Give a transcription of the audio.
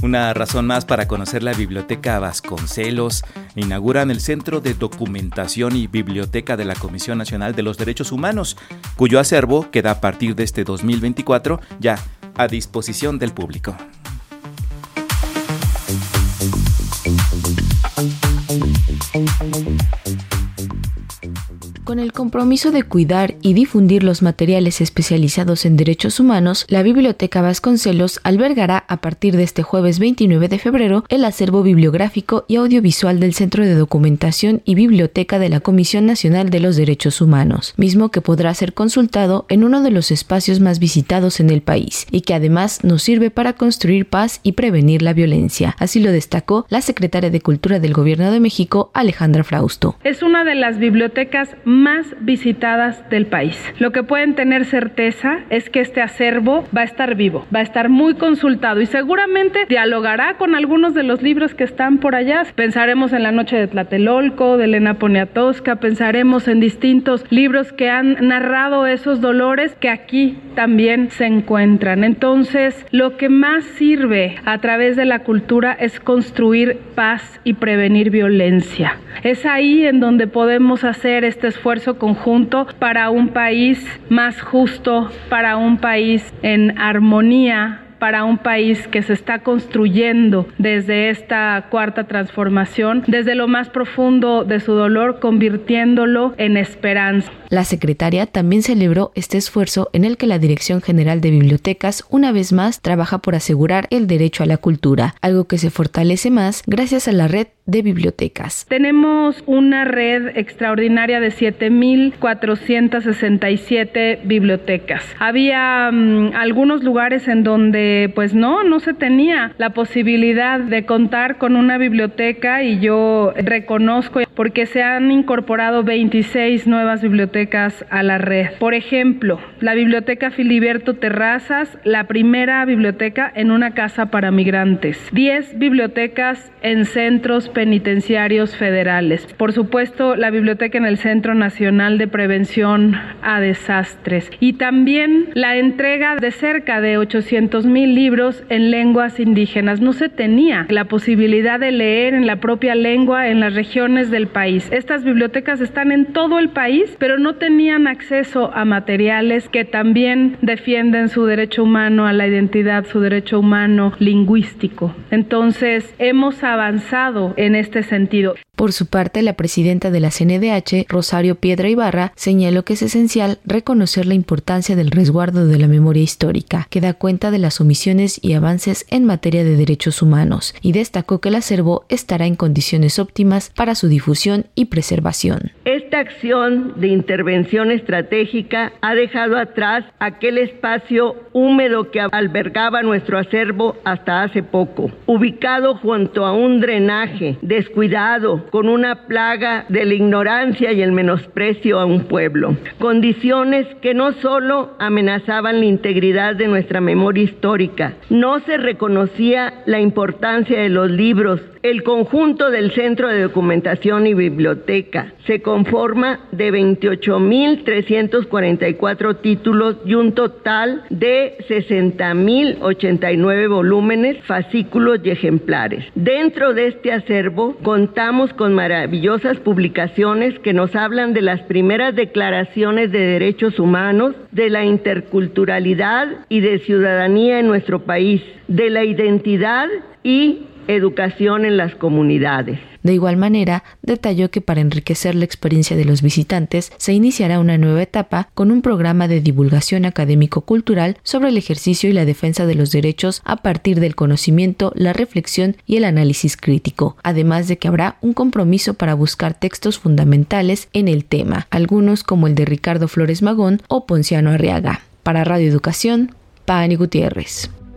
Una razón más para conocer la Biblioteca Vasconcelos. Inauguran el Centro de Documentación y Biblioteca de la Comisión Nacional de los Derechos Humanos, cuyo acervo queda a partir de este 2024 ya a disposición del público. Con el compromiso de cuidar y difundir los materiales especializados en derechos humanos, la Biblioteca Vasconcelos albergará a partir de este jueves 29 de febrero el acervo bibliográfico y audiovisual del Centro de Documentación y Biblioteca de la Comisión Nacional de los Derechos Humanos, mismo que podrá ser consultado en uno de los espacios más visitados en el país y que además nos sirve para construir paz y prevenir la violencia. Así lo destacó la secretaria de Cultura del Gobierno de México, Alejandra Frausto. Es una de las bibliotecas más visitadas del país. Lo que pueden tener certeza es que este acervo va a estar vivo, va a estar muy consultado y seguramente dialogará con algunos de los libros que están por allá. Pensaremos en La Noche de Tlatelolco, de Elena Poniatowska, pensaremos en distintos libros que han narrado esos dolores que aquí también se encuentran. Entonces, lo que más sirve a través de la cultura es construir paz y prevenir violencia. Es ahí en donde podemos hacer este esfuerzo conjunto para un país más justo, para un país en armonía para un país que se está construyendo desde esta cuarta transformación, desde lo más profundo de su dolor, convirtiéndolo en esperanza. La secretaria también celebró este esfuerzo en el que la Dirección General de Bibliotecas una vez más trabaja por asegurar el derecho a la cultura, algo que se fortalece más gracias a la red de bibliotecas. Tenemos una red extraordinaria de 7.467 bibliotecas. Había mm, algunos lugares en donde pues no, no se tenía la posibilidad de contar con una biblioteca y yo reconozco porque se han incorporado 26 nuevas bibliotecas a la red. Por ejemplo, la Biblioteca Filiberto Terrazas, la primera biblioteca en una casa para migrantes. 10 bibliotecas en centros penitenciarios federales. Por supuesto, la biblioteca en el Centro Nacional de Prevención a Desastres. Y también la entrega de cerca de 800 mil libros en lenguas indígenas. No se tenía la posibilidad de leer en la propia lengua en las regiones del país. Estas bibliotecas están en todo el país, pero no tenían acceso a materiales que también defienden su derecho humano a la identidad, su derecho humano lingüístico. Entonces, hemos avanzado en en este sentido. Por su parte, la presidenta de la CNDH, Rosario Piedra Ibarra, señaló que es esencial reconocer la importancia del resguardo de la memoria histórica, que da cuenta de las omisiones y avances en materia de derechos humanos, y destacó que el acervo estará en condiciones óptimas para su difusión y preservación. Esta acción de intervención estratégica ha dejado atrás aquel espacio húmedo que albergaba nuestro acervo hasta hace poco, ubicado junto a un drenaje descuidado con una plaga de la ignorancia y el menosprecio a un pueblo. Condiciones que no solo amenazaban la integridad de nuestra memoria histórica, no se reconocía la importancia de los libros, el conjunto del Centro de Documentación y Biblioteca se conforma de 28.344 títulos y un total de 60.089 volúmenes, fascículos y ejemplares. Dentro de este acervo contamos con maravillosas publicaciones que nos hablan de las primeras declaraciones de derechos humanos, de la interculturalidad y de ciudadanía en nuestro país, de la identidad y educación en las comunidades. De igual manera, detalló que para enriquecer la experiencia de los visitantes se iniciará una nueva etapa con un programa de divulgación académico-cultural sobre el ejercicio y la defensa de los derechos a partir del conocimiento, la reflexión y el análisis crítico, además de que habrá un compromiso para buscar textos fundamentales en el tema, algunos como el de Ricardo Flores Magón o Ponciano Arriaga. Para Radio Educación, Pani Gutiérrez.